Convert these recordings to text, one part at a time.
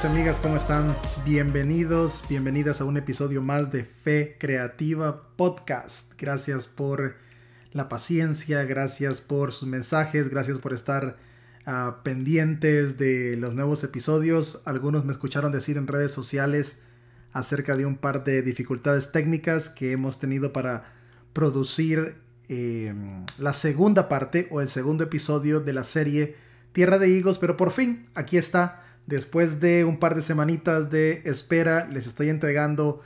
amigas? ¿Cómo están? Bienvenidos, bienvenidas a un episodio más de Fe Creativa Podcast. Gracias por la paciencia, gracias por sus mensajes, gracias por estar uh, pendientes de los nuevos episodios. Algunos me escucharon decir en redes sociales acerca de un par de dificultades técnicas que hemos tenido para producir eh, la segunda parte o el segundo episodio de la serie Tierra de Higos, pero por fin aquí está Después de un par de semanitas de espera, les estoy entregando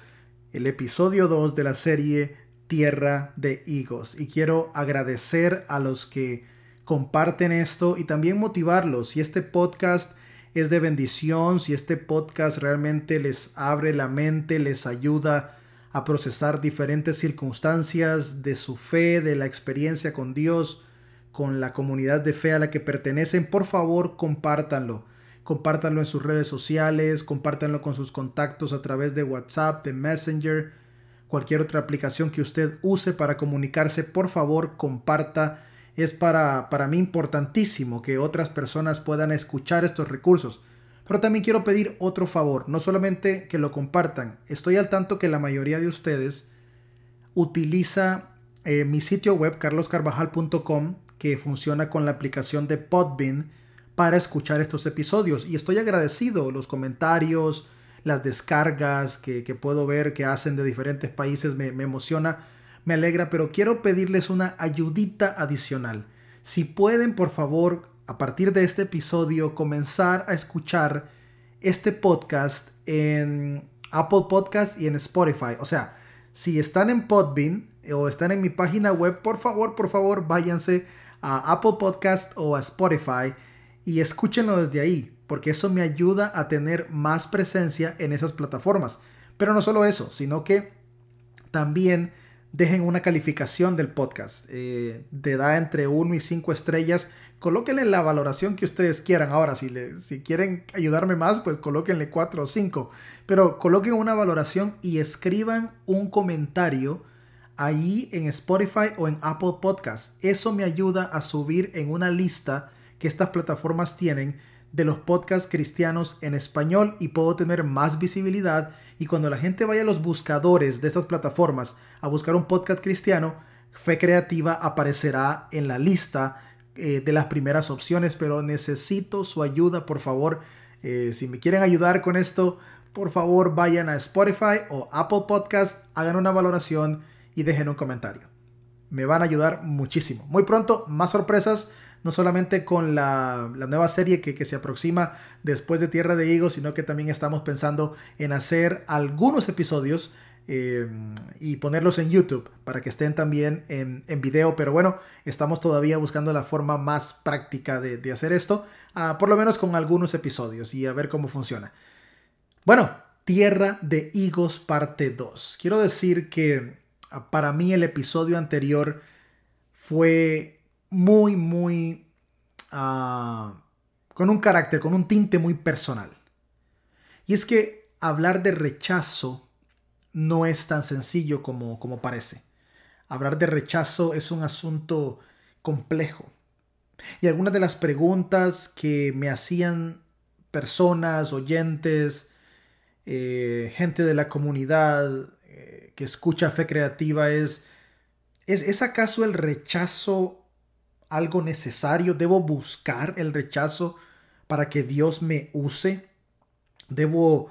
el episodio 2 de la serie Tierra de Higos. Y quiero agradecer a los que comparten esto y también motivarlos. Si este podcast es de bendición, si este podcast realmente les abre la mente, les ayuda a procesar diferentes circunstancias de su fe, de la experiencia con Dios, con la comunidad de fe a la que pertenecen, por favor compártanlo compártanlo en sus redes sociales, compártanlo con sus contactos a través de WhatsApp, de Messenger, cualquier otra aplicación que usted use para comunicarse, por favor comparta. Es para, para mí importantísimo que otras personas puedan escuchar estos recursos. Pero también quiero pedir otro favor, no solamente que lo compartan, estoy al tanto que la mayoría de ustedes utiliza eh, mi sitio web carloscarvajal.com que funciona con la aplicación de Podbean para escuchar estos episodios. Y estoy agradecido los comentarios, las descargas que, puedo ver que hacen de diferentes países. Me, emociona, me alegra, pero quiero pedirles una ayudita adicional. Si pueden, por favor, a partir de este episodio, comenzar a escuchar este podcast en Apple Podcast y en Spotify. O sea, si están en Podbean o están en mi página web, por favor, por favor, váyanse a Apple Podcast o a Spotify y escúchenlo desde ahí, porque eso me ayuda a tener más presencia en esas plataformas. Pero no solo eso, sino que también dejen una calificación del podcast. Eh, de da entre 1 y 5 estrellas. Colóquenle la valoración que ustedes quieran. Ahora, si, le, si quieren ayudarme más, pues colóquenle 4 o 5. Pero coloquen una valoración y escriban un comentario ahí en Spotify o en Apple Podcast. Eso me ayuda a subir en una lista que estas plataformas tienen de los podcasts cristianos en español y puedo tener más visibilidad y cuando la gente vaya a los buscadores de estas plataformas a buscar un podcast cristiano, Fe Creativa aparecerá en la lista eh, de las primeras opciones, pero necesito su ayuda, por favor. Eh, si me quieren ayudar con esto, por favor vayan a Spotify o Apple Podcast, hagan una valoración y dejen un comentario. Me van a ayudar muchísimo. Muy pronto, más sorpresas no solamente con la, nueva serie que, se aproxima después de Tierra de Higos, sino que también estamos pensando en hacer algunos episodios eh, y ponerlos en YouTube para que estén también en, video. Pero bueno, estamos todavía buscando la forma más práctica de, hacer esto, ah, por lo menos con algunos episodios y a ver cómo funciona. Bueno, Tierra de Higos parte 2. Quiero decir que ah, para mí el episodio anterior fue muy, muy... Ah, con un carácter, con un tinte muy personal. Y es que hablar de rechazo no es tan sencillo como, como parece. Hablar de rechazo es un asunto complejo. Y algunas de las preguntas que me hacían personas, oyentes, eh, gente de la comunidad eh, que escucha fe creativa es, es, ¿es acaso el rechazo algo necesario? ¿Debo buscar el rechazo para que Dios me use? ¿Debo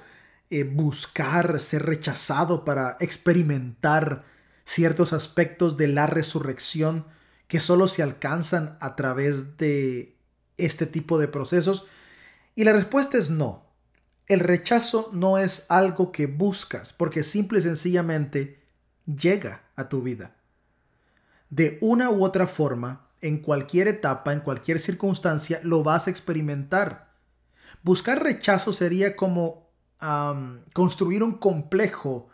eh, buscar ser rechazado para experimentar ciertos aspectos de la resurrección que solo se alcanzan a través de este tipo de procesos? Y la respuesta es no. El rechazo no es algo que buscas porque simple y sencillamente llega a tu vida. De una u otra forma, en cualquier etapa, en cualquier circunstancia, lo vas a experimentar. Buscar rechazo sería como construir un complejo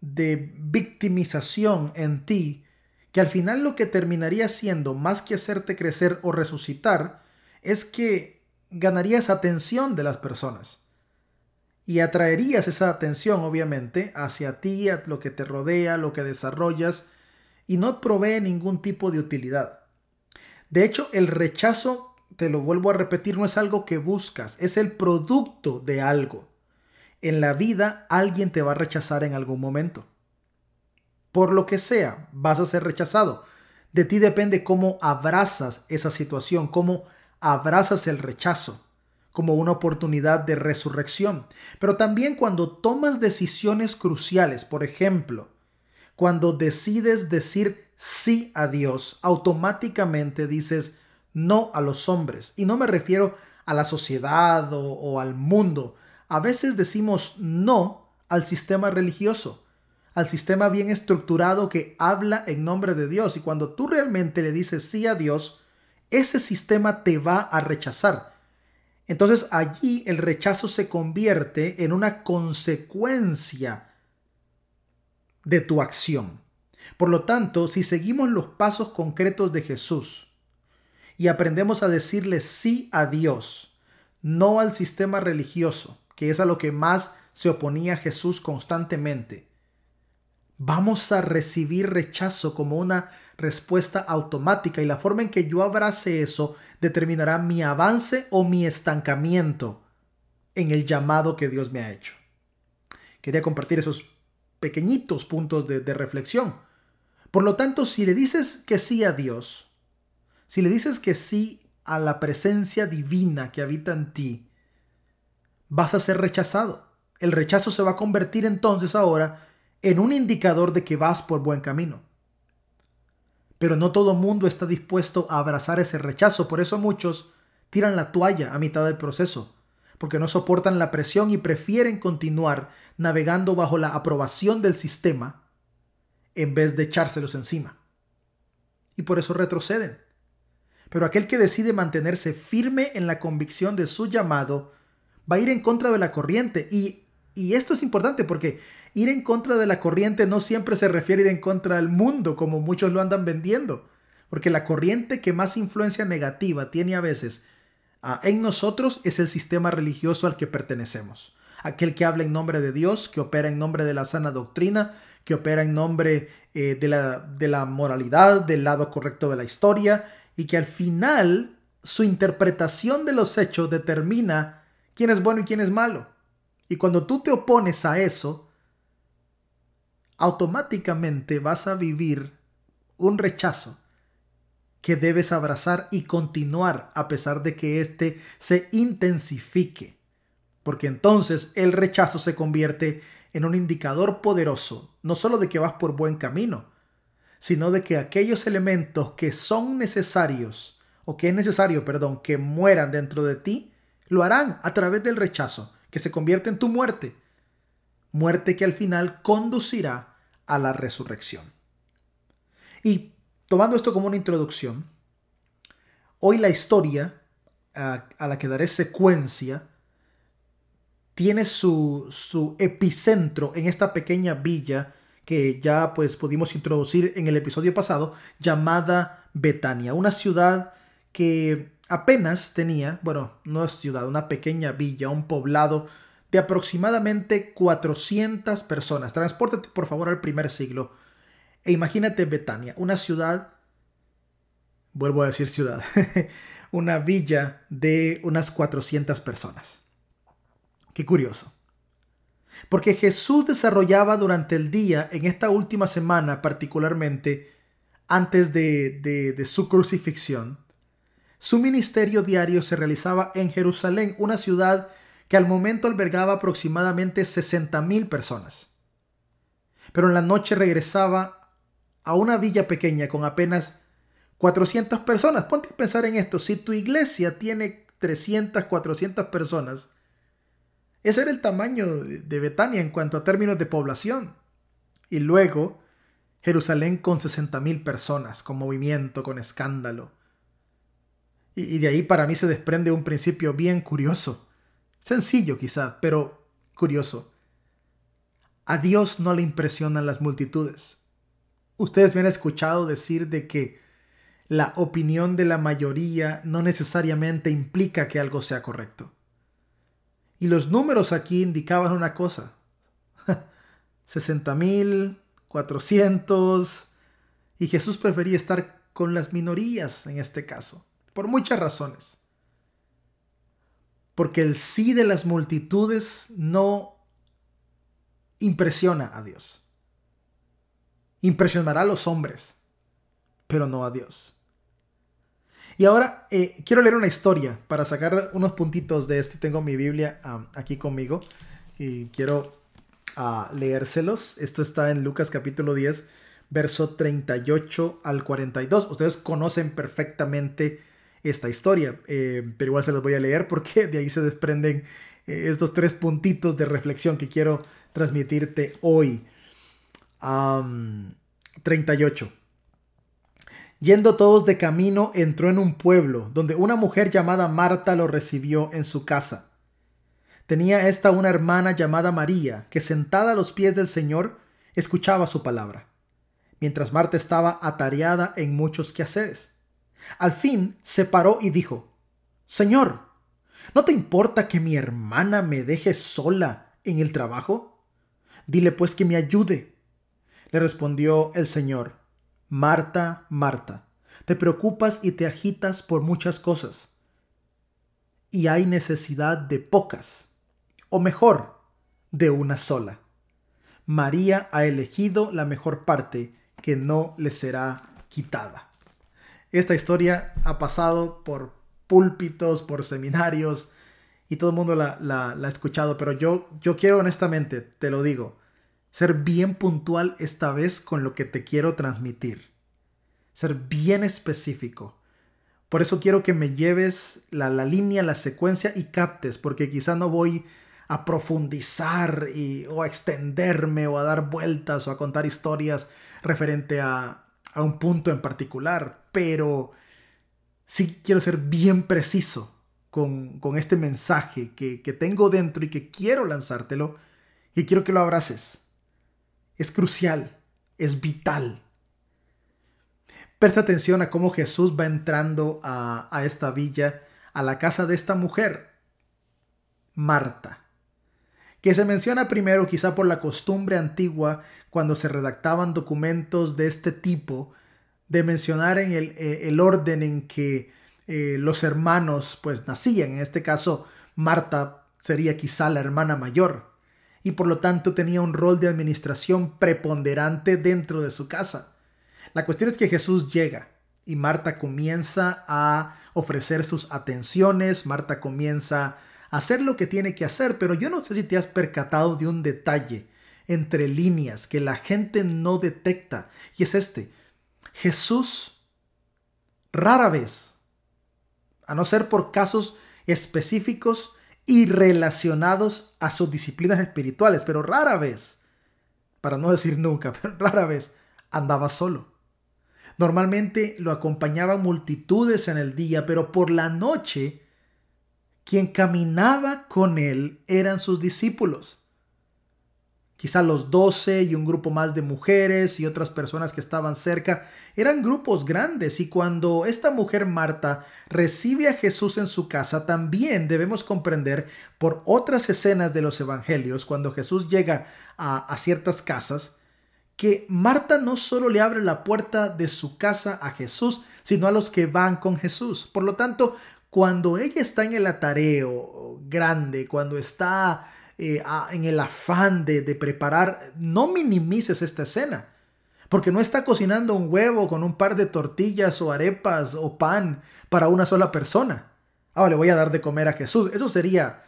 de victimización en ti, que al final lo que terminaría siendo, más que hacerte crecer o resucitar, es que ganarías atención de las personas. Y atraerías esa atención, obviamente, hacia ti, a lo que te rodea, lo que desarrollas, y no provee ningún tipo de utilidad. De hecho, el rechazo te lo vuelvo a repetir, no es algo que buscas, es el producto de algo. En la vida alguien te va a rechazar en algún momento. Por lo que sea, vas a ser rechazado. De ti depende cómo abrazas esa situación, cómo abrazas el rechazo como una oportunidad de resurrección. Pero también cuando tomas decisiones cruciales, por ejemplo, cuando decides decir sí a Dios, automáticamente dices no a los hombres. Y no me refiero a la sociedad o, o al mundo. A veces decimos no al sistema religioso al sistema bien estructurado que habla en nombre de Dios. Y cuando tú realmente le dices sí a Dios, ese sistema te va a rechazar. Entonces allí el rechazo se convierte en una consecuencia de tu acción. Por lo tanto, si seguimos los pasos concretos de Jesús y aprendemos a decirle sí a Dios, no al sistema religioso, que es a lo que más se oponía Jesús constantemente, vamos a recibir rechazo como una respuesta automática y la forma en que yo abrace eso determinará mi avance o mi estancamiento en el llamado que Dios me ha hecho. Quería compartir esos pequeñitos puntos de, de reflexión. Por lo tanto, si le dices que sí a Dios, si le dices que sí a la presencia divina que habita en ti, vas a ser rechazado. El rechazo se va a convertir entonces ahora en un indicador de que vas por buen camino. Pero no todo mundo está dispuesto a abrazar ese rechazo, por eso muchos tiran la toalla a mitad del proceso, porque no soportan la presión y prefieren continuar navegando bajo la aprobación del sistema en vez de echárselos encima. Y por eso retroceden. Pero aquel que decide mantenerse firme en la convicción de su llamado va a ir en contra de la corriente. Y, y esto es importante porque ir en contra de la corriente no siempre se refiere a ir en contra del mundo, como muchos lo andan vendiendo. Porque la corriente que más influencia negativa tiene a veces ah, en nosotros es el sistema religioso al que pertenecemos. Aquel que habla en nombre de Dios, que opera en nombre de la sana doctrina, que opera en nombre eh, de, la, de la moralidad, del lado correcto de la historia, y que al final su interpretación de los hechos determina quién es bueno y quién es malo. Y cuando tú te opones a eso, automáticamente vas a vivir un rechazo que debes abrazar y continuar a pesar de que éste se intensifique. Porque entonces el rechazo se convierte en un indicador poderoso, no solo de que vas por buen camino, sino de que aquellos elementos que son necesarios, o que es necesario, perdón, que mueran dentro de ti, lo harán a través del rechazo, que se convierte en tu muerte. Muerte que al final conducirá a la resurrección. Y tomando esto como una introducción, hoy la historia a, la que daré secuencia tiene su, su epicentro en esta pequeña villa que ya pues pudimos introducir en el episodio pasado, llamada Betania, una ciudad que apenas tenía, bueno, no es ciudad, una pequeña villa, un poblado de aproximadamente 400 personas. Transpórtate por favor al primer siglo e imagínate Betania, una ciudad, vuelvo a decir ciudad, una villa de unas 400 personas. Qué curioso. Porque Jesús desarrollaba durante el día, en esta última semana particularmente, antes de, de, de su crucifixión, su ministerio diario se realizaba en Jerusalén, una ciudad que al momento albergaba aproximadamente 60.000 personas. Pero en la noche regresaba a una villa pequeña con apenas 400 personas. Ponte a pensar en esto. Si tu iglesia tiene 300, 400 personas, ese era el tamaño de Betania en cuanto a términos de población. Y luego Jerusalén con 60.000 personas, con movimiento, con escándalo. Y, y de ahí para mí se desprende un principio bien curioso. Sencillo quizá, pero curioso. A Dios no le impresionan las multitudes. Ustedes me han escuchado decir de que la opinión de la mayoría no necesariamente implica que algo sea correcto. Y los números aquí indicaban una cosa. 60 mil, 400. Y Jesús prefería estar con las minorías en este caso, por muchas razones. porque el sí de las multitudes no impresiona a Dios. Impresionará a los hombres, pero no a Dios. Y ahora eh, quiero leer una historia para sacar unos puntitos de esto. Tengo mi Biblia aquí conmigo y quiero uh, leérselos. Esto está en Lucas capítulo 10, verso 38 al 42. Ustedes conocen perfectamente esta historia, eh, pero igual se los voy a leer porque de ahí se desprenden eh, estos tres puntitos de reflexión que quiero transmitirte hoy. 38. Yendo todos de camino, entró en un pueblo, donde una mujer llamada Marta lo recibió en su casa. Tenía esta una hermana llamada María, que sentada a los pies del Señor, escuchaba su palabra, mientras Marta estaba atareada en muchos quehaceres. Al fin se paró y dijo, Señor, ¿no te importa que mi hermana me deje sola en el trabajo? Dile pues que me ayude. Le respondió el Señor, Marta, Marta, te preocupas y te agitas por muchas cosas, y hay necesidad de pocas, o mejor, de una sola. María ha elegido la mejor parte que no le será quitada. Esta historia ha pasado por púlpitos, por seminarios, y todo el mundo la, ha escuchado, pero yo, yo quiero honestamente, te lo digo, ser bien puntual esta vez con lo que te quiero transmitir. Ser bien específico. Por eso quiero que me lleves la, línea, la secuencia y captes, porque quizá no voy a profundizar y, o a extenderme o a dar vueltas o a contar historias referente a, un punto en particular, pero sí quiero ser bien preciso con, este mensaje que, que tengo dentro y que quiero lanzártelo y quiero que lo abraces es crucial, es vital. Presta atención a cómo Jesús va entrando a, esta villa, a la casa de esta mujer, Marta, que se menciona primero quizá por la costumbre antigua cuando se redactaban documentos de este tipo, de mencionar en el, eh, orden en que eh, los hermanos pues nacían. En este caso, Marta sería quizá la hermana mayor y por lo tanto tenía un rol de administración preponderante dentro de su casa. La cuestión es que Jesús llega y Marta comienza a ofrecer sus atenciones, Marta comienza a hacer lo que tiene que hacer, pero yo no sé si te has percatado de un detalle entre líneas que la gente no detecta y es este. Jesús rara vez, a no ser por casos específicos, y relacionados a sus disciplinas espirituales, pero rara vez, para no decir nunca, pero rara vez andaba solo. Normalmente lo acompañaban multitudes en el día, pero por la noche quien caminaba con él eran sus discípulos quizá los doce y un grupo más de mujeres y otras personas que estaban cerca. Eran grupos grandes y cuando esta mujer Marta recibe a Jesús en su casa, también debemos comprender por otras escenas de los evangelios, cuando Jesús llega a, a ciertas casas, que Marta no solo le abre la puerta de su casa a Jesús, sino a los que van con Jesús. Por lo tanto, cuando ella está en el atareo grande, cuando está eh, en el afán de, preparar, no minimices esta escena. Porque no está cocinando un huevo con un par de tortillas o arepas o pan para una sola persona. Ahora le voy a dar de comer a Jesús. Eso sería,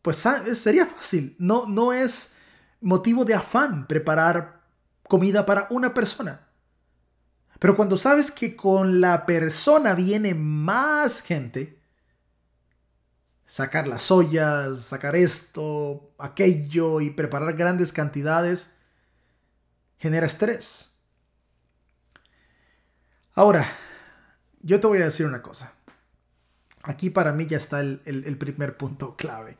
pues sería fácil. No, no es motivo de afán preparar comida para una persona. Pero cuando sabes que con la persona viene más gente, sacar las ollas, sacar esto, aquello y preparar grandes cantidades, genera estrés. Ahora, yo te voy a decir una cosa. Aquí para mí ya está el, el primer punto clave.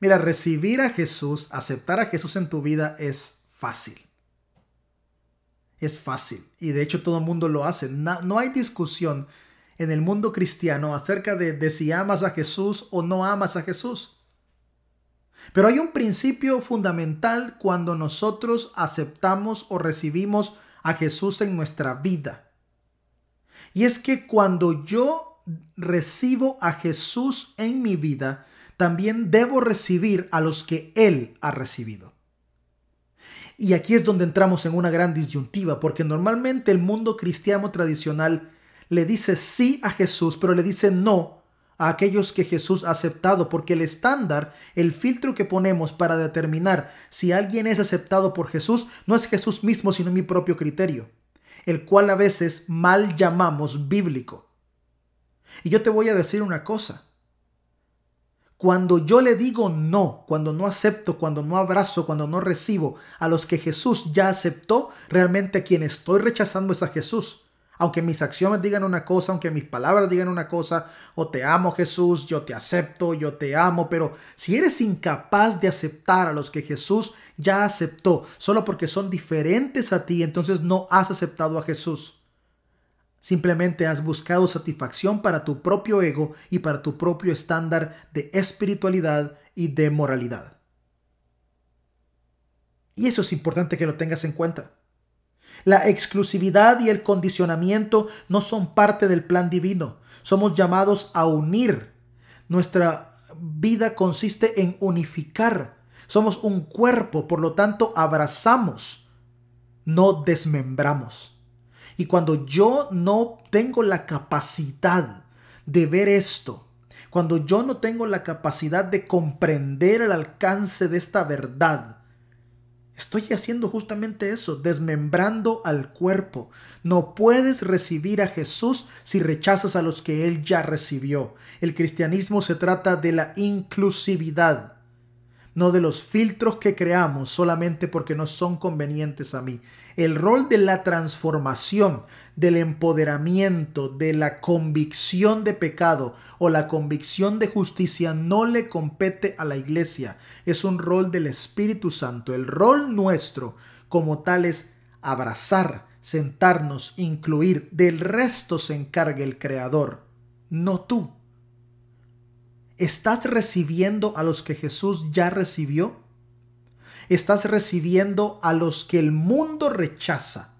Mira, recibir a Jesús, aceptar a Jesús en tu vida es fácil. Es fácil. Y de hecho todo el mundo lo hace. No, no hay discusión en el mundo cristiano acerca de, si amas a Jesús o no amas a Jesús. Pero hay un principio fundamental cuando nosotros aceptamos o recibimos a Jesús en nuestra vida. Y es que cuando yo recibo a Jesús en mi vida, también debo recibir a los que Él ha recibido. Y aquí es donde entramos en una gran disyuntiva, porque normalmente el mundo cristiano tradicional le dice sí a Jesús, pero le dice no a aquellos que Jesús ha aceptado, porque el estándar, el filtro que ponemos para determinar si alguien es aceptado por Jesús, no es Jesús mismo, sino mi propio criterio, el cual a veces mal llamamos bíblico. Y yo te voy a decir una cosa. Cuando yo le digo no, cuando no acepto, cuando no abrazo, cuando no recibo a los que Jesús ya aceptó, realmente quien estoy rechazando es a Jesús. Aunque mis acciones digan una cosa, aunque mis palabras digan una cosa, o te amo Jesús, yo te acepto, yo te amo, pero si eres incapaz de aceptar a los que Jesús ya aceptó, solo porque son diferentes a ti, entonces no has aceptado a Jesús. Simplemente has buscado satisfacción para tu propio ego y para tu propio estándar de espiritualidad y de moralidad. Y eso es importante que lo tengas en cuenta. La exclusividad y el condicionamiento no son parte del plan divino. Somos llamados a unir. Nuestra vida consiste en unificar. Somos un cuerpo, por lo tanto abrazamos, no desmembramos. Y cuando yo no tengo la capacidad de ver esto, cuando yo no tengo la capacidad de comprender el alcance de esta verdad, Estoy haciendo justamente eso, desmembrando al cuerpo. No puedes recibir a Jesús si rechazas a los que Él ya recibió. El cristianismo se trata de la inclusividad no de los filtros que creamos solamente porque no son convenientes a mí. El rol de la transformación, del empoderamiento, de la convicción de pecado o la convicción de justicia no le compete a la iglesia. Es un rol del Espíritu Santo. El rol nuestro como tal es abrazar, sentarnos, incluir. Del resto se encarga el Creador, no tú. ¿Estás recibiendo a los que Jesús ya recibió? ¿Estás recibiendo a los que el mundo rechaza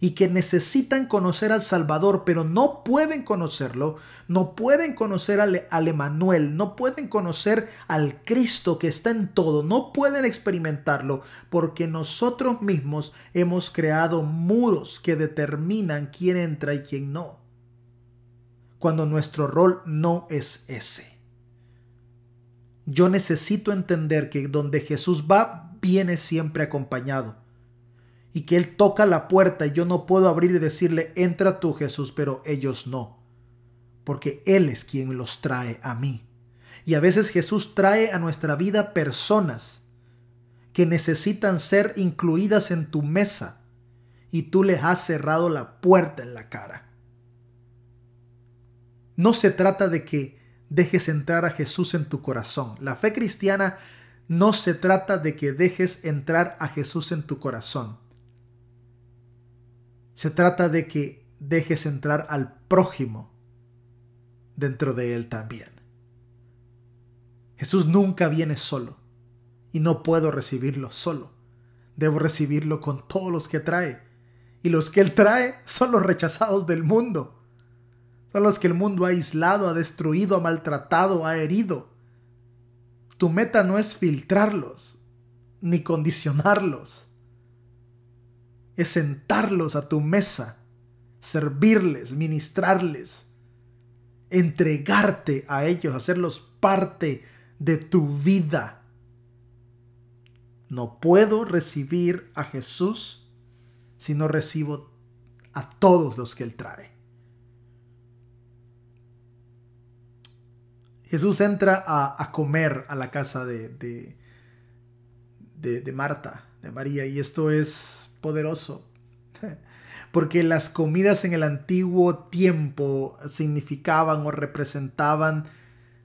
y que necesitan conocer al Salvador, pero no pueden conocerlo, no pueden conocer al, al Emanuel, no pueden conocer al Cristo que está en todo, no pueden experimentarlo porque nosotros mismos hemos creado muros que determinan quién entra y quién no cuando nuestro rol no es ese. Yo necesito entender que donde Jesús va, viene siempre acompañado. Y que Él toca la puerta y yo no puedo abrir y decirle, entra tú Jesús, pero ellos no. Porque Él es quien los trae a mí. Y a veces Jesús trae a nuestra vida personas que necesitan ser incluidas en tu mesa y tú les has cerrado la puerta en la cara. No se trata de que dejes entrar a Jesús en tu corazón. La fe cristiana no se trata de que dejes entrar a Jesús en tu corazón. Se trata de que dejes entrar al prójimo dentro de él también. Jesús nunca viene solo y no puedo recibirlo solo. Debo recibirlo con todos los que trae. Y los que él trae son los rechazados del mundo. Son los que el mundo ha aislado, ha destruido, ha maltratado, ha herido. Tu meta no es filtrarlos ni condicionarlos. Es sentarlos a tu mesa, servirles, ministrarles, entregarte a ellos, hacerlos parte de tu vida. No puedo recibir a Jesús si no recibo a todos los que Él trae. Jesús entra a, comer a la casa de, de, de, Marta, de María, y esto es poderoso. Porque las comidas en el antiguo tiempo significaban o representaban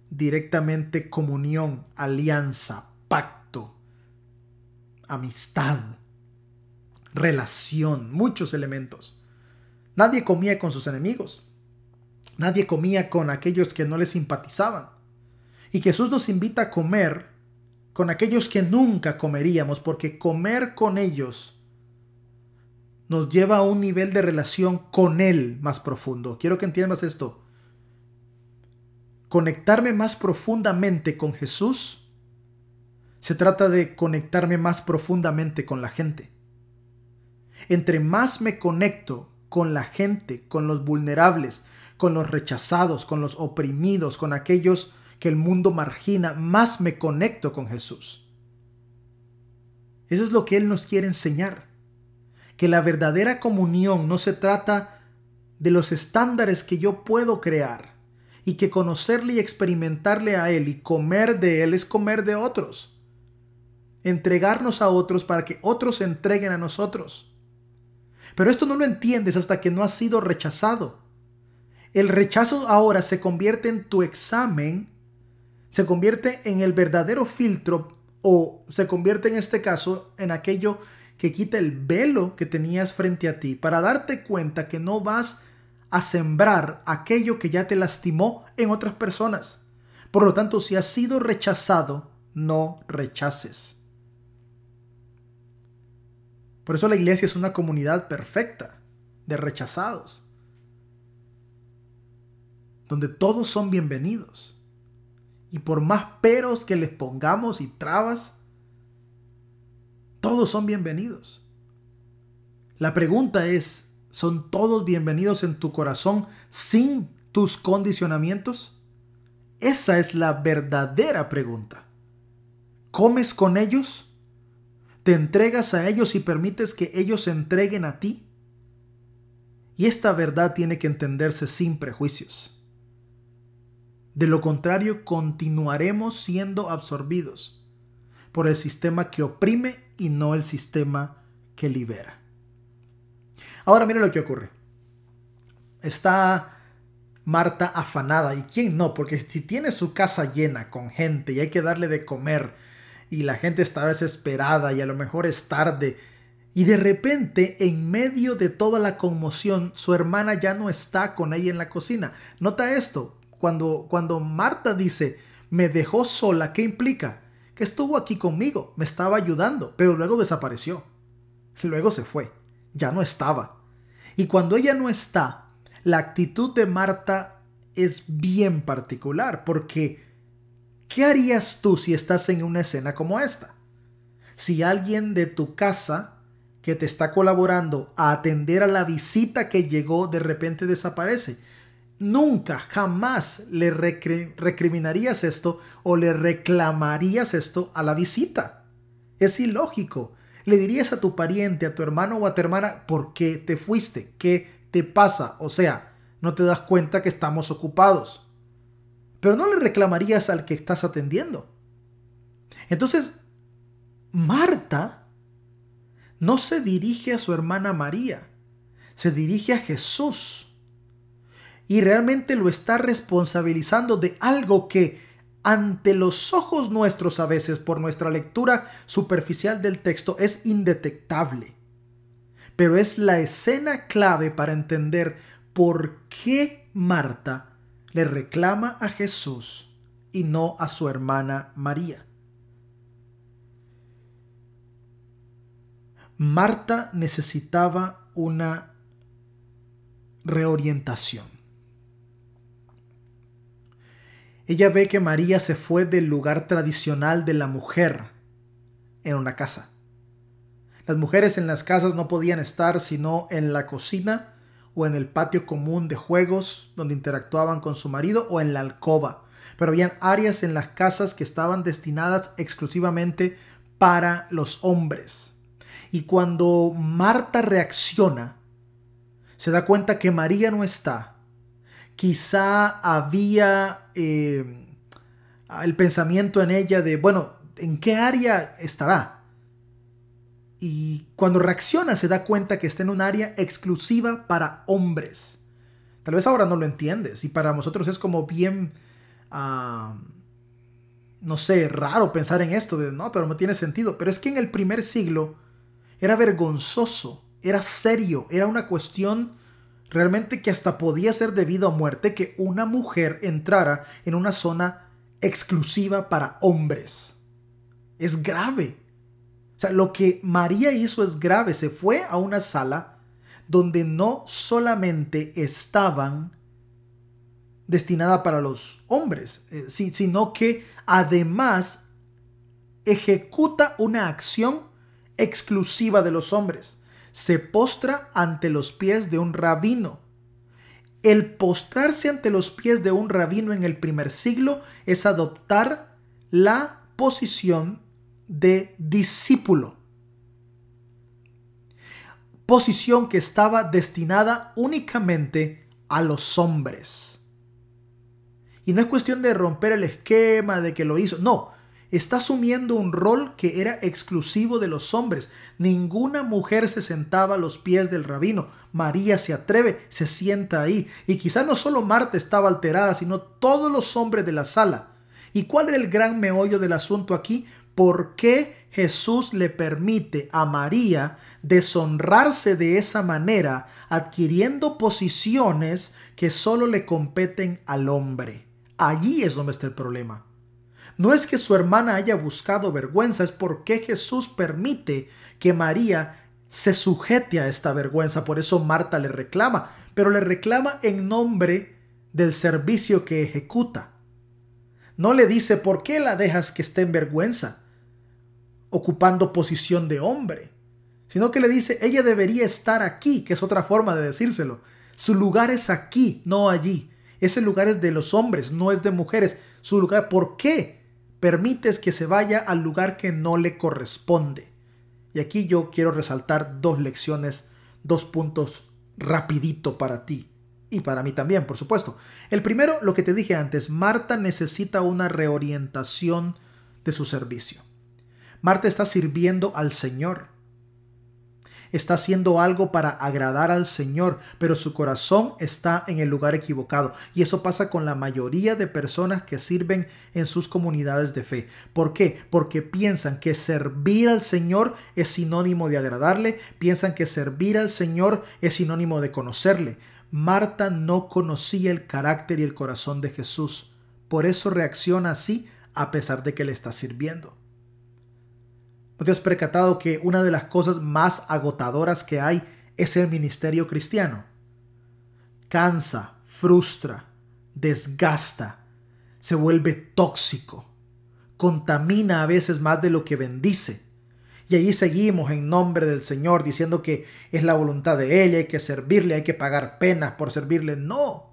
directamente comunión, alianza, pacto, amistad, relación, muchos elementos. Nadie comía con sus enemigos. Nadie comía con aquellos que no le simpatizaban. Y Jesús nos invita a comer con aquellos que nunca comeríamos, porque comer con ellos nos lleva a un nivel de relación con Él más profundo. Quiero que entiendas esto. conectarme más profundamente con Jesús, se trata de conectarme más profundamente con la gente. Entre más me conecto con la gente, con los vulnerables, con los rechazados, con los oprimidos, con aquellos que el mundo margina, más me conecto con Jesús. Eso es lo que Él nos quiere enseñar. Que la verdadera comunión no se trata de los estándares que yo puedo crear y que conocerle y experimentarle a Él y comer de Él es comer de otros. Entregarnos a otros para que otros se entreguen a nosotros. Pero esto no lo entiendes hasta que no has sido rechazado. El rechazo ahora se convierte en tu examen, se convierte en el verdadero filtro o se convierte en este caso en aquello que quita el velo que tenías frente a ti para darte cuenta que no vas a sembrar aquello que ya te lastimó en otras personas. Por lo tanto, si has sido rechazado, no rechaces. Por eso la iglesia es una comunidad perfecta de rechazados, donde todos son bienvenidos. Y por más peros que les pongamos y trabas, todos son bienvenidos. La pregunta es, ¿son todos bienvenidos en tu corazón sin tus condicionamientos? Esa es la verdadera pregunta. ¿Comes con ellos? ¿Te entregas a ellos y permites que ellos se entreguen a ti? Y esta verdad tiene que entenderse sin prejuicios. De lo contrario, continuaremos siendo absorbidos por el sistema que oprime y no el sistema que libera. Ahora mire lo que ocurre. Está Marta afanada. ¿Y quién no? Porque si tiene su casa llena con gente y hay que darle de comer y la gente está desesperada y a lo mejor es tarde y de repente en medio de toda la conmoción su hermana ya no está con ella en la cocina. Nota esto, cuando, cuando Marta dice, me dejó sola, ¿qué implica? Que estuvo aquí conmigo, me estaba ayudando, pero luego desapareció. Luego se fue, ya no estaba. Y cuando ella no está, la actitud de Marta es bien particular, porque ¿qué harías tú si estás en una escena como esta? Si alguien de tu casa que te está colaborando a atender a la visita que llegó de repente desaparece, nunca, jamás le recriminarías esto o le reclamarías esto a la visita. Es ilógico. Le dirías a tu pariente, a tu hermano o a tu hermana, ¿por qué te fuiste? ¿Qué te pasa? O sea, no te das cuenta que estamos ocupados. Pero no le reclamarías al que estás atendiendo. Entonces, Marta no se dirige a su hermana María, se dirige a Jesús y realmente lo está responsabilizando de algo que ante los ojos nuestros a veces por nuestra lectura superficial del texto es indetectable. Pero es la escena clave para entender por qué Marta le reclama a Jesús y no a su hermana María. Marta necesitaba una reorientación. Ella ve que María se fue del lugar tradicional de la mujer en una casa. Las mujeres en las casas no podían estar sino en la cocina o en el patio común de juegos donde interactuaban con su marido o en la alcoba. Pero habían áreas en las casas que estaban destinadas exclusivamente para los hombres. Y cuando Marta reacciona, se da cuenta que María no está quizá había eh, el pensamiento en ella de, bueno, ¿en qué área estará? Y cuando reacciona se da cuenta que está en un área exclusiva para hombres. Tal vez ahora no lo entiendes y para nosotros es como bien, ah, no sé, raro pensar en esto, de, no, pero no tiene sentido. Pero es que en el primer siglo era vergonzoso, era serio, era una cuestión realmente que hasta podía ser debido a muerte que una mujer entrara en una zona exclusiva para hombres. Es grave. O sea, lo que María hizo es grave. Se fue a una sala donde no solamente estaban destinada para los hombres, eh, sino que además ejecuta una acción exclusiva de los hombres. Se postra ante los pies de un rabino. El postrarse ante los pies de un rabino en el primer siglo es adoptar la posición de discípulo. Posición que estaba destinada únicamente a los hombres. Y no es cuestión de romper el esquema, de que lo hizo. No, está asumiendo un rol que era exclusivo de los hombres. Ninguna mujer se sentaba a los pies del rabino. María se atreve, se sienta ahí. Y quizá no solo Marta estaba alterada, sino todos los hombres de la sala. ¿Y cuál era el gran meollo del asunto aquí? ¿Por qué Jesús le permite a María deshonrarse de esa manera, adquiriendo posiciones que solo le competen al hombre? Allí es donde está el problema. No es que su hermana haya buscado vergüenza, es porque Jesús permite que María se sujete a esta vergüenza. Por eso Marta le reclama, pero le reclama en nombre del servicio que ejecuta. No le dice por qué la dejas que esté en vergüenza, ocupando posición de hombre, sino que le dice ella debería estar aquí, que es otra forma de decírselo. Su lugar es aquí, no allí. Ese lugar es de los hombres, no es de mujeres. Su lugar, ¿por qué? Permites que se vaya al lugar que no le corresponde. Y aquí yo quiero resaltar dos lecciones, dos puntos rapidito para ti y para mí también, por supuesto. El primero, lo que te dije antes, Marta necesita una reorientación de su servicio. Marta está sirviendo al Señor está haciendo algo para agradar al Señor, pero su corazón está en el lugar equivocado. Y eso pasa con la mayoría de personas que sirven en sus comunidades de fe. ¿Por qué? Porque piensan que servir al Señor es sinónimo de agradarle, piensan que servir al Señor es sinónimo de conocerle. Marta no conocía el carácter y el corazón de Jesús. Por eso reacciona así a pesar de que le está sirviendo. ¿No te has percatado que una de las cosas más agotadoras que hay es el ministerio cristiano? Cansa, frustra, desgasta, se vuelve tóxico, contamina a veces más de lo que bendice. Y allí seguimos en nombre del Señor diciendo que es la voluntad de Él hay que servirle, hay que pagar penas por servirle. No.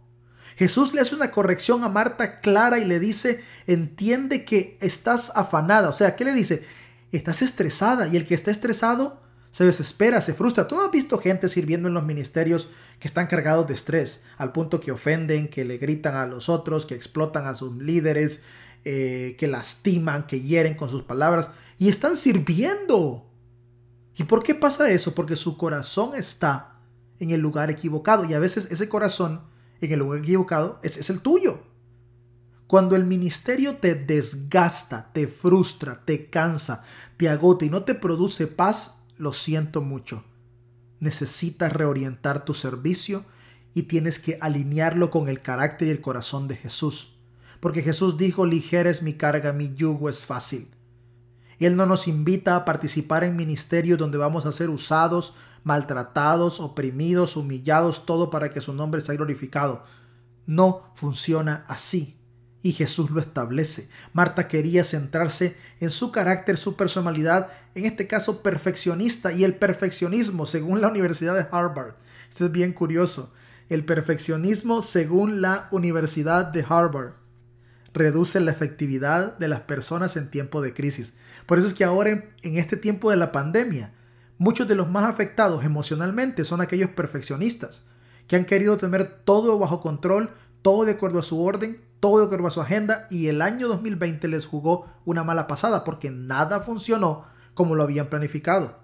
Jesús le hace una corrección a Marta clara y le dice, entiende que estás afanada. O sea, ¿qué le dice? Estás estresada y el que está estresado se desespera, se frustra. Tú has visto gente sirviendo en los ministerios que están cargados de estrés, al punto que ofenden, que le gritan a los otros, que explotan a sus líderes, eh, que lastiman, que hieren con sus palabras y están sirviendo. ¿Y por qué pasa eso? Porque su corazón está en el lugar equivocado y a veces ese corazón en el lugar equivocado es, es el tuyo. Cuando el ministerio te desgasta, te frustra, te cansa, te agota y no te produce paz, lo siento mucho. Necesitas reorientar tu servicio y tienes que alinearlo con el carácter y el corazón de Jesús. Porque Jesús dijo, ligera es mi carga, mi yugo es fácil. Él no nos invita a participar en ministerios donde vamos a ser usados, maltratados, oprimidos, humillados, todo para que su nombre sea glorificado. No funciona así y Jesús lo establece. Marta quería centrarse en su carácter, su personalidad, en este caso perfeccionista y el perfeccionismo según la Universidad de Harvard. Esto es bien curioso. El perfeccionismo según la Universidad de Harvard reduce la efectividad de las personas en tiempo de crisis. Por eso es que ahora en este tiempo de la pandemia, muchos de los más afectados emocionalmente son aquellos perfeccionistas que han querido tener todo bajo control, todo de acuerdo a su orden, todo de acuerdo a su agenda y el año 2020 les jugó una mala pasada porque nada funcionó como lo habían planificado.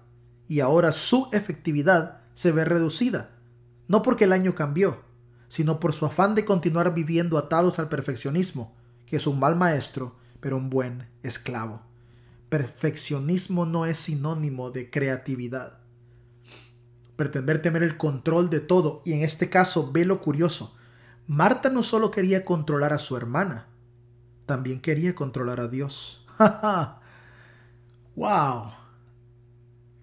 Y ahora su efectividad se ve reducida, no porque el año cambió, sino por su afán de continuar viviendo atados al perfeccionismo, que es un mal maestro, pero un buen esclavo. Perfeccionismo no es sinónimo de creatividad. Pretender tener el control de todo, y en este caso ve lo curioso, Marta no solo quería controlar a su hermana, también quería controlar a Dios. ¡Wow!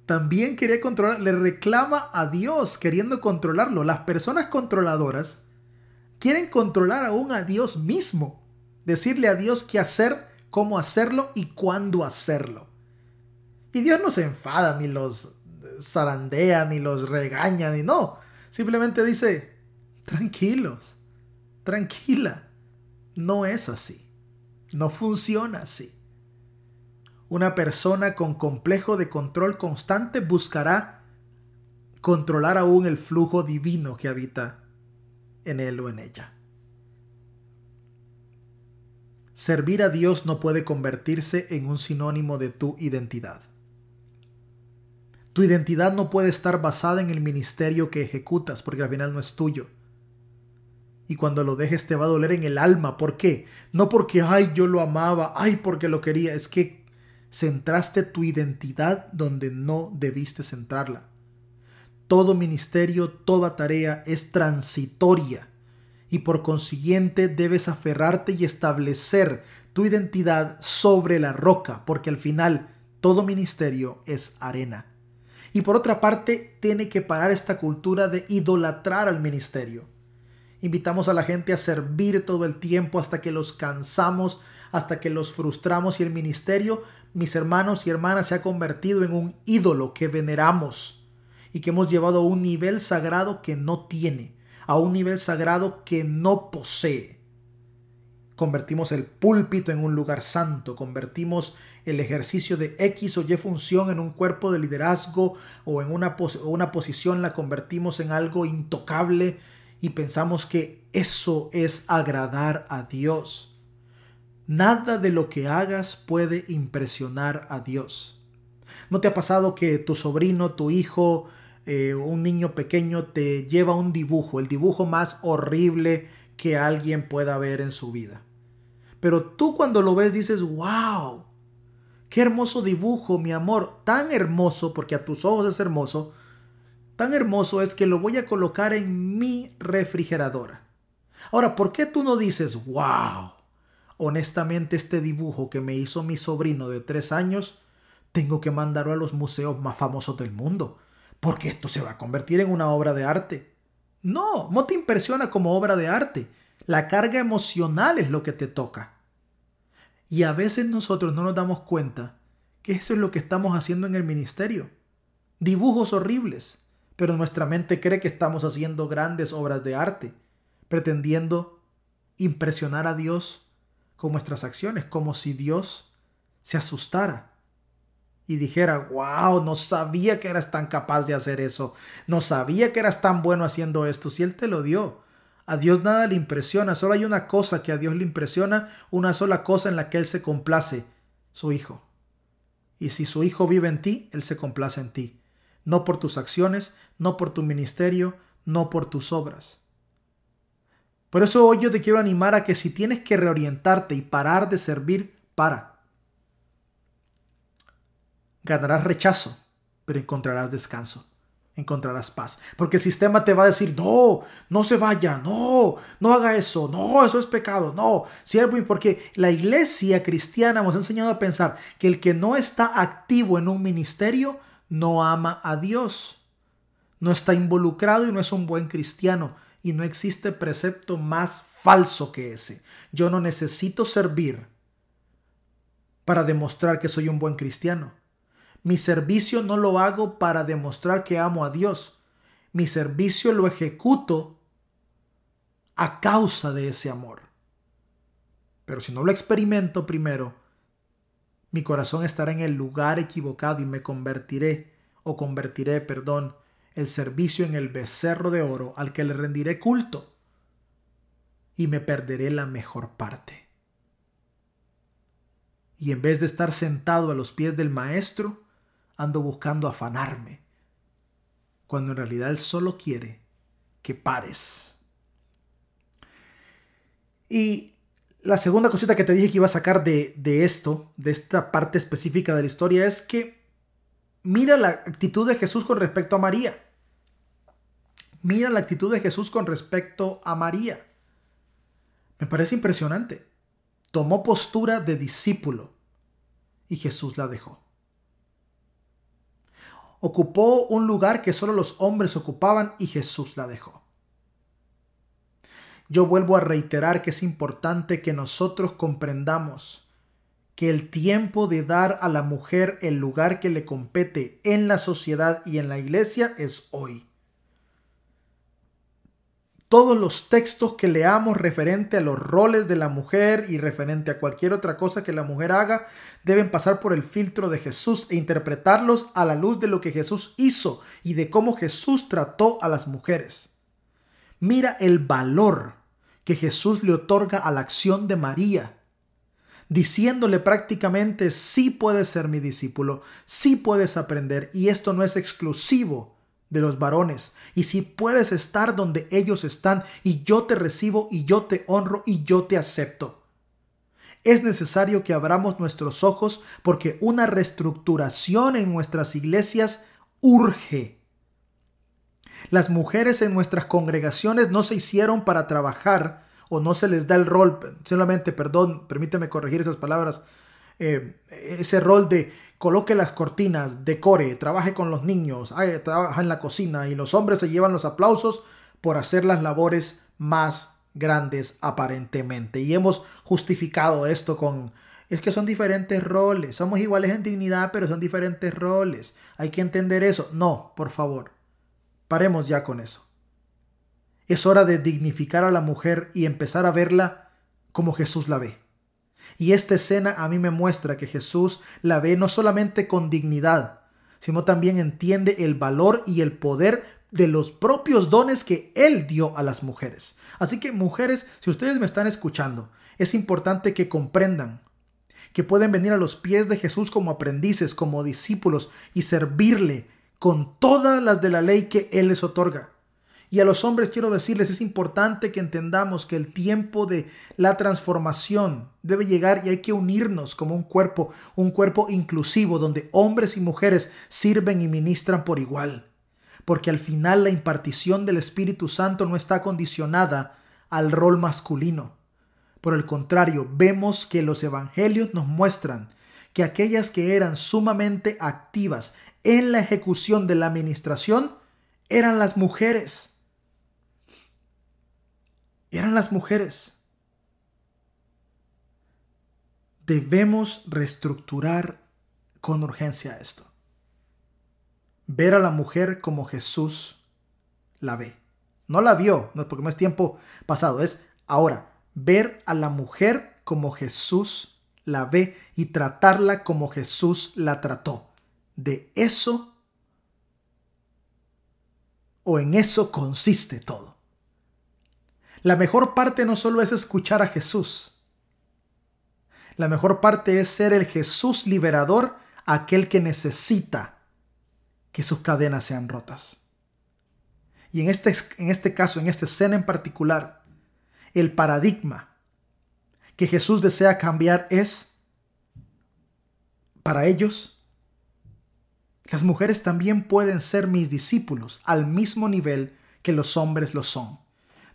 También quería controlar, le reclama a Dios queriendo controlarlo. Las personas controladoras quieren controlar aún a Dios mismo. Decirle a Dios qué hacer, cómo hacerlo y cuándo hacerlo. Y Dios no se enfada, ni los zarandea, ni los regaña, ni no. Simplemente dice, tranquilos, tranquila. No es así. No funciona así. Una persona con complejo de control constante buscará controlar aún el flujo divino que habita en él o en ella. Servir a Dios no puede convertirse en un sinónimo de tu identidad. Tu identidad no puede estar basada en el ministerio que ejecutas, porque al final no es tuyo. Y cuando lo dejes te va a doler en el alma. ¿Por qué? No porque, ay, yo lo amaba, ay, porque lo quería. Es que centraste tu identidad donde no debiste centrarla. Todo ministerio, toda tarea es transitoria y por consiguiente debes aferrarte y establecer tu identidad sobre la roca, porque al final todo ministerio es arena. Y por otra parte, tiene que parar esta cultura de idolatrar al ministerio. Invitamos a la gente a servir todo el tiempo hasta que los cansamos, hasta que los frustramos y el ministerio, mis hermanos y hermanas, se ha convertido en un ídolo que veneramos y que hemos llevado a un nivel sagrado que no tiene a un nivel sagrado que no posee. Convertimos el púlpito en un lugar santo, convertimos el ejercicio de X o Y función en un cuerpo de liderazgo o en una, una posición la convertimos en algo intocable y pensamos que eso es agradar a Dios. Nada de lo que hagas puede impresionar a Dios. ¿No te ha pasado que tu sobrino, tu hijo, eh, un niño pequeño te lleva un dibujo, el dibujo más horrible que alguien pueda ver en su vida. Pero tú cuando lo ves dices, wow, qué hermoso dibujo, mi amor, tan hermoso, porque a tus ojos es hermoso, tan hermoso es que lo voy a colocar en mi refrigeradora. Ahora, ¿por qué tú no dices, wow, honestamente este dibujo que me hizo mi sobrino de tres años, tengo que mandarlo a los museos más famosos del mundo? porque esto se va a convertir en una obra de arte. No, no te impresiona como obra de arte. La carga emocional es lo que te toca. Y a veces nosotros no nos damos cuenta que eso es lo que estamos haciendo en el ministerio. Dibujos horribles, pero nuestra mente cree que estamos haciendo grandes obras de arte, pretendiendo impresionar a Dios con nuestras acciones, como si Dios se asustara y dijera, wow, no sabía que eras tan capaz de hacer eso, no sabía que eras tan bueno haciendo esto, si Él te lo dio. A Dios nada le impresiona, solo hay una cosa que a Dios le impresiona, una sola cosa en la que Él se complace, su Hijo. Y si su Hijo vive en ti, Él se complace en ti, no por tus acciones, no por tu ministerio, no por tus obras. Por eso hoy yo te quiero animar a que si tienes que reorientarte y parar de servir, para ganarás rechazo, pero encontrarás descanso, encontrarás paz. Porque el sistema te va a decir, no, no se vaya, no, no haga eso, no, eso es pecado, no, siervo, porque la iglesia cristiana nos ha enseñado a pensar que el que no está activo en un ministerio no ama a Dios, no está involucrado y no es un buen cristiano. Y no existe precepto más falso que ese. Yo no necesito servir para demostrar que soy un buen cristiano. Mi servicio no lo hago para demostrar que amo a Dios. Mi servicio lo ejecuto a causa de ese amor. Pero si no lo experimento primero, mi corazón estará en el lugar equivocado y me convertiré, o convertiré, perdón, el servicio en el becerro de oro al que le rendiré culto y me perderé la mejor parte. Y en vez de estar sentado a los pies del Maestro, ando buscando afanarme, cuando en realidad Él solo quiere que pares. Y la segunda cosita que te dije que iba a sacar de, de esto, de esta parte específica de la historia, es que mira la actitud de Jesús con respecto a María. Mira la actitud de Jesús con respecto a María. Me parece impresionante. Tomó postura de discípulo y Jesús la dejó ocupó un lugar que solo los hombres ocupaban y Jesús la dejó. Yo vuelvo a reiterar que es importante que nosotros comprendamos que el tiempo de dar a la mujer el lugar que le compete en la sociedad y en la iglesia es hoy. Todos los textos que leamos referente a los roles de la mujer y referente a cualquier otra cosa que la mujer haga deben pasar por el filtro de Jesús e interpretarlos a la luz de lo que Jesús hizo y de cómo Jesús trató a las mujeres. Mira el valor que Jesús le otorga a la acción de María diciéndole prácticamente, sí puedes ser mi discípulo, sí puedes aprender y esto no es exclusivo de los varones. Y si puedes estar donde ellos están y yo te recibo y yo te honro y yo te acepto. Es necesario que abramos nuestros ojos porque una reestructuración en nuestras iglesias urge. Las mujeres en nuestras congregaciones no se hicieron para trabajar o no se les da el rol, solamente, perdón, permíteme corregir esas palabras, eh, ese rol de coloque las cortinas, decore, trabaje con los niños, trabaja en la cocina y los hombres se llevan los aplausos por hacer las labores más grandes aparentemente. Y hemos justificado esto con, es que son diferentes roles, somos iguales en dignidad, pero son diferentes roles. Hay que entender eso. No, por favor, paremos ya con eso. Es hora de dignificar a la mujer y empezar a verla como Jesús la ve. Y esta escena a mí me muestra que Jesús la ve no solamente con dignidad, sino también entiende el valor y el poder de los propios dones que Él dio a las mujeres. Así que mujeres, si ustedes me están escuchando, es importante que comprendan que pueden venir a los pies de Jesús como aprendices, como discípulos y servirle con todas las de la ley que Él les otorga. Y a los hombres quiero decirles, es importante que entendamos que el tiempo de la transformación debe llegar y hay que unirnos como un cuerpo, un cuerpo inclusivo donde hombres y mujeres sirven y ministran por igual. Porque al final la impartición del Espíritu Santo no está condicionada al rol masculino. Por el contrario, vemos que los evangelios nos muestran que aquellas que eran sumamente activas en la ejecución de la administración eran las mujeres eran las mujeres. Debemos reestructurar con urgencia esto. Ver a la mujer como Jesús la ve. No la vio, no porque no es tiempo pasado, es ahora. Ver a la mujer como Jesús la ve y tratarla como Jesús la trató. De eso o en eso consiste todo. La mejor parte no solo es escuchar a Jesús. La mejor parte es ser el Jesús liberador, aquel que necesita que sus cadenas sean rotas. Y en este, en este caso, en esta escena en particular, el paradigma que Jesús desea cambiar es, para ellos, las mujeres también pueden ser mis discípulos al mismo nivel que los hombres lo son.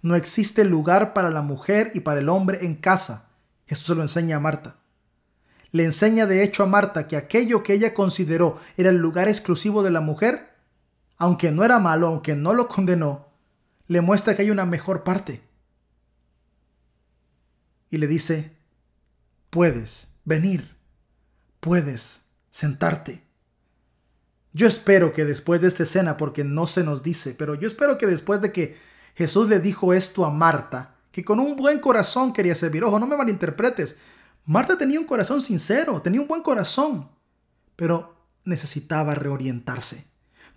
No existe lugar para la mujer y para el hombre en casa. Jesús se lo enseña a Marta. Le enseña de hecho a Marta que aquello que ella consideró era el lugar exclusivo de la mujer, aunque no era malo, aunque no lo condenó, le muestra que hay una mejor parte. Y le dice, puedes venir, puedes sentarte. Yo espero que después de esta escena, porque no se nos dice, pero yo espero que después de que Jesús le dijo esto a Marta, que con un buen corazón quería servir. Ojo, no me malinterpretes. Marta tenía un corazón sincero, tenía un buen corazón, pero necesitaba reorientarse.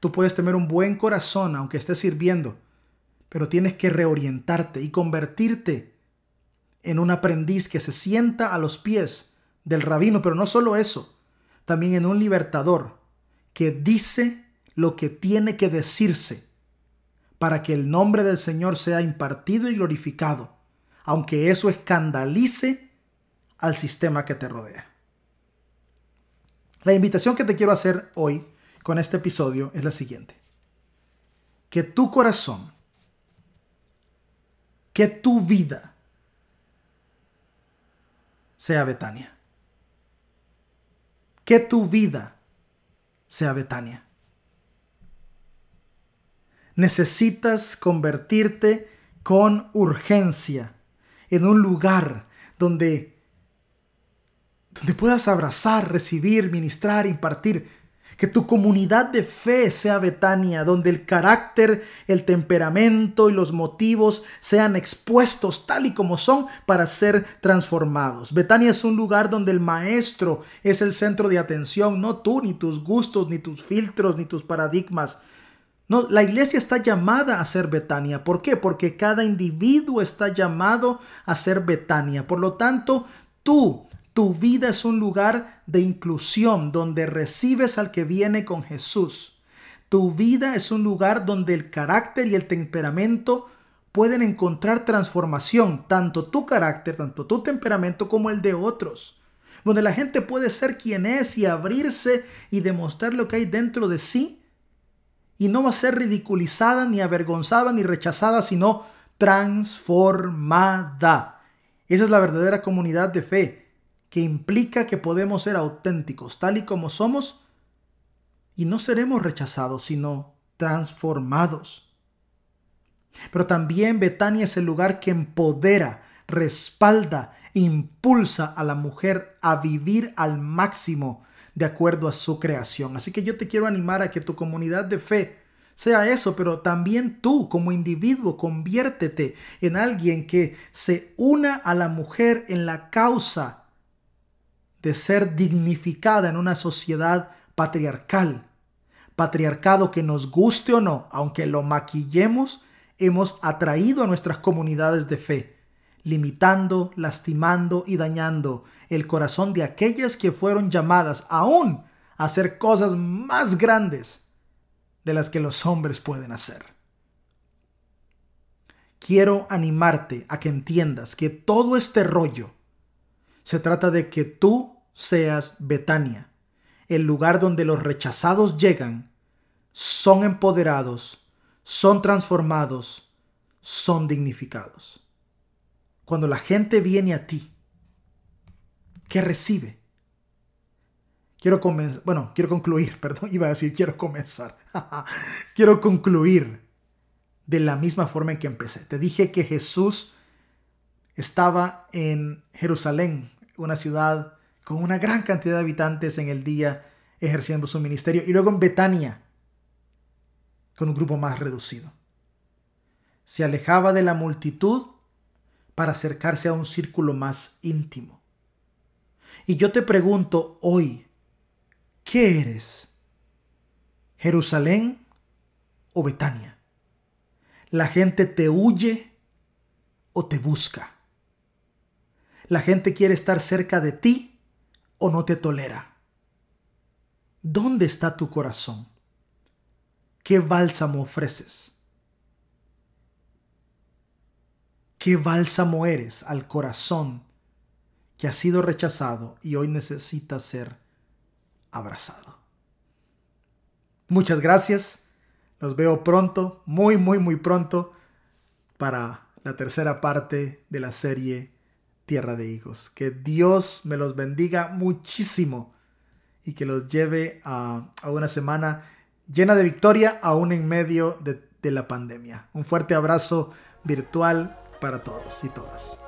Tú puedes tener un buen corazón aunque estés sirviendo, pero tienes que reorientarte y convertirte en un aprendiz que se sienta a los pies del rabino, pero no solo eso, también en un libertador que dice lo que tiene que decirse para que el nombre del Señor sea impartido y glorificado, aunque eso escandalice al sistema que te rodea. La invitación que te quiero hacer hoy con este episodio es la siguiente. Que tu corazón, que tu vida sea Betania. Que tu vida sea Betania. Necesitas convertirte con urgencia en un lugar donde, donde puedas abrazar, recibir, ministrar, impartir que tu comunidad de fe sea Betania, donde el carácter, el temperamento y los motivos sean expuestos tal y como son para ser transformados. Betania es un lugar donde el maestro es el centro de atención, no tú, ni tus gustos, ni tus filtros, ni tus paradigmas. No, la iglesia está llamada a ser Betania. ¿Por qué? Porque cada individuo está llamado a ser Betania. Por lo tanto, tú tu vida es un lugar de inclusión donde recibes al que viene con Jesús. Tu vida es un lugar donde el carácter y el temperamento pueden encontrar transformación, tanto tu carácter, tanto tu temperamento como el de otros. Donde la gente puede ser quien es y abrirse y demostrar lo que hay dentro de sí. Y no va a ser ridiculizada, ni avergonzada, ni rechazada, sino transformada. Esa es la verdadera comunidad de fe que implica que podemos ser auténticos tal y como somos y no seremos rechazados, sino transformados. Pero también Betania es el lugar que empodera, respalda, impulsa a la mujer a vivir al máximo de acuerdo a su creación. Así que yo te quiero animar a que tu comunidad de fe sea eso, pero también tú como individuo conviértete en alguien que se una a la mujer en la causa de ser dignificada en una sociedad patriarcal. Patriarcado que nos guste o no, aunque lo maquillemos, hemos atraído a nuestras comunidades de fe, limitando, lastimando y dañando el corazón de aquellas que fueron llamadas aún a hacer cosas más grandes de las que los hombres pueden hacer. Quiero animarte a que entiendas que todo este rollo se trata de que tú seas Betania, el lugar donde los rechazados llegan, son empoderados, son transformados, son dignificados. Cuando la gente viene a ti, ¿qué recibe? Quiero comenzar, bueno, quiero concluir, perdón, iba a decir quiero comenzar. quiero concluir de la misma forma en que empecé. Te dije que Jesús estaba en Jerusalén, una ciudad con una gran cantidad de habitantes en el día ejerciendo su ministerio, y luego en Betania, con un grupo más reducido. Se alejaba de la multitud para acercarse a un círculo más íntimo. Y yo te pregunto hoy, ¿qué eres? ¿Jerusalén o Betania? ¿La gente te huye o te busca? ¿La gente quiere estar cerca de ti o no te tolera? ¿Dónde está tu corazón? ¿Qué bálsamo ofreces? ¿Qué bálsamo eres al corazón que ha sido rechazado y hoy necesita ser abrazado? Muchas gracias. Los veo pronto, muy, muy, muy pronto, para la tercera parte de la serie tierra de hijos. Que Dios me los bendiga muchísimo y que los lleve a, una semana llena de victoria aún en medio de, de la pandemia. Un fuerte abrazo virtual para todos y todas.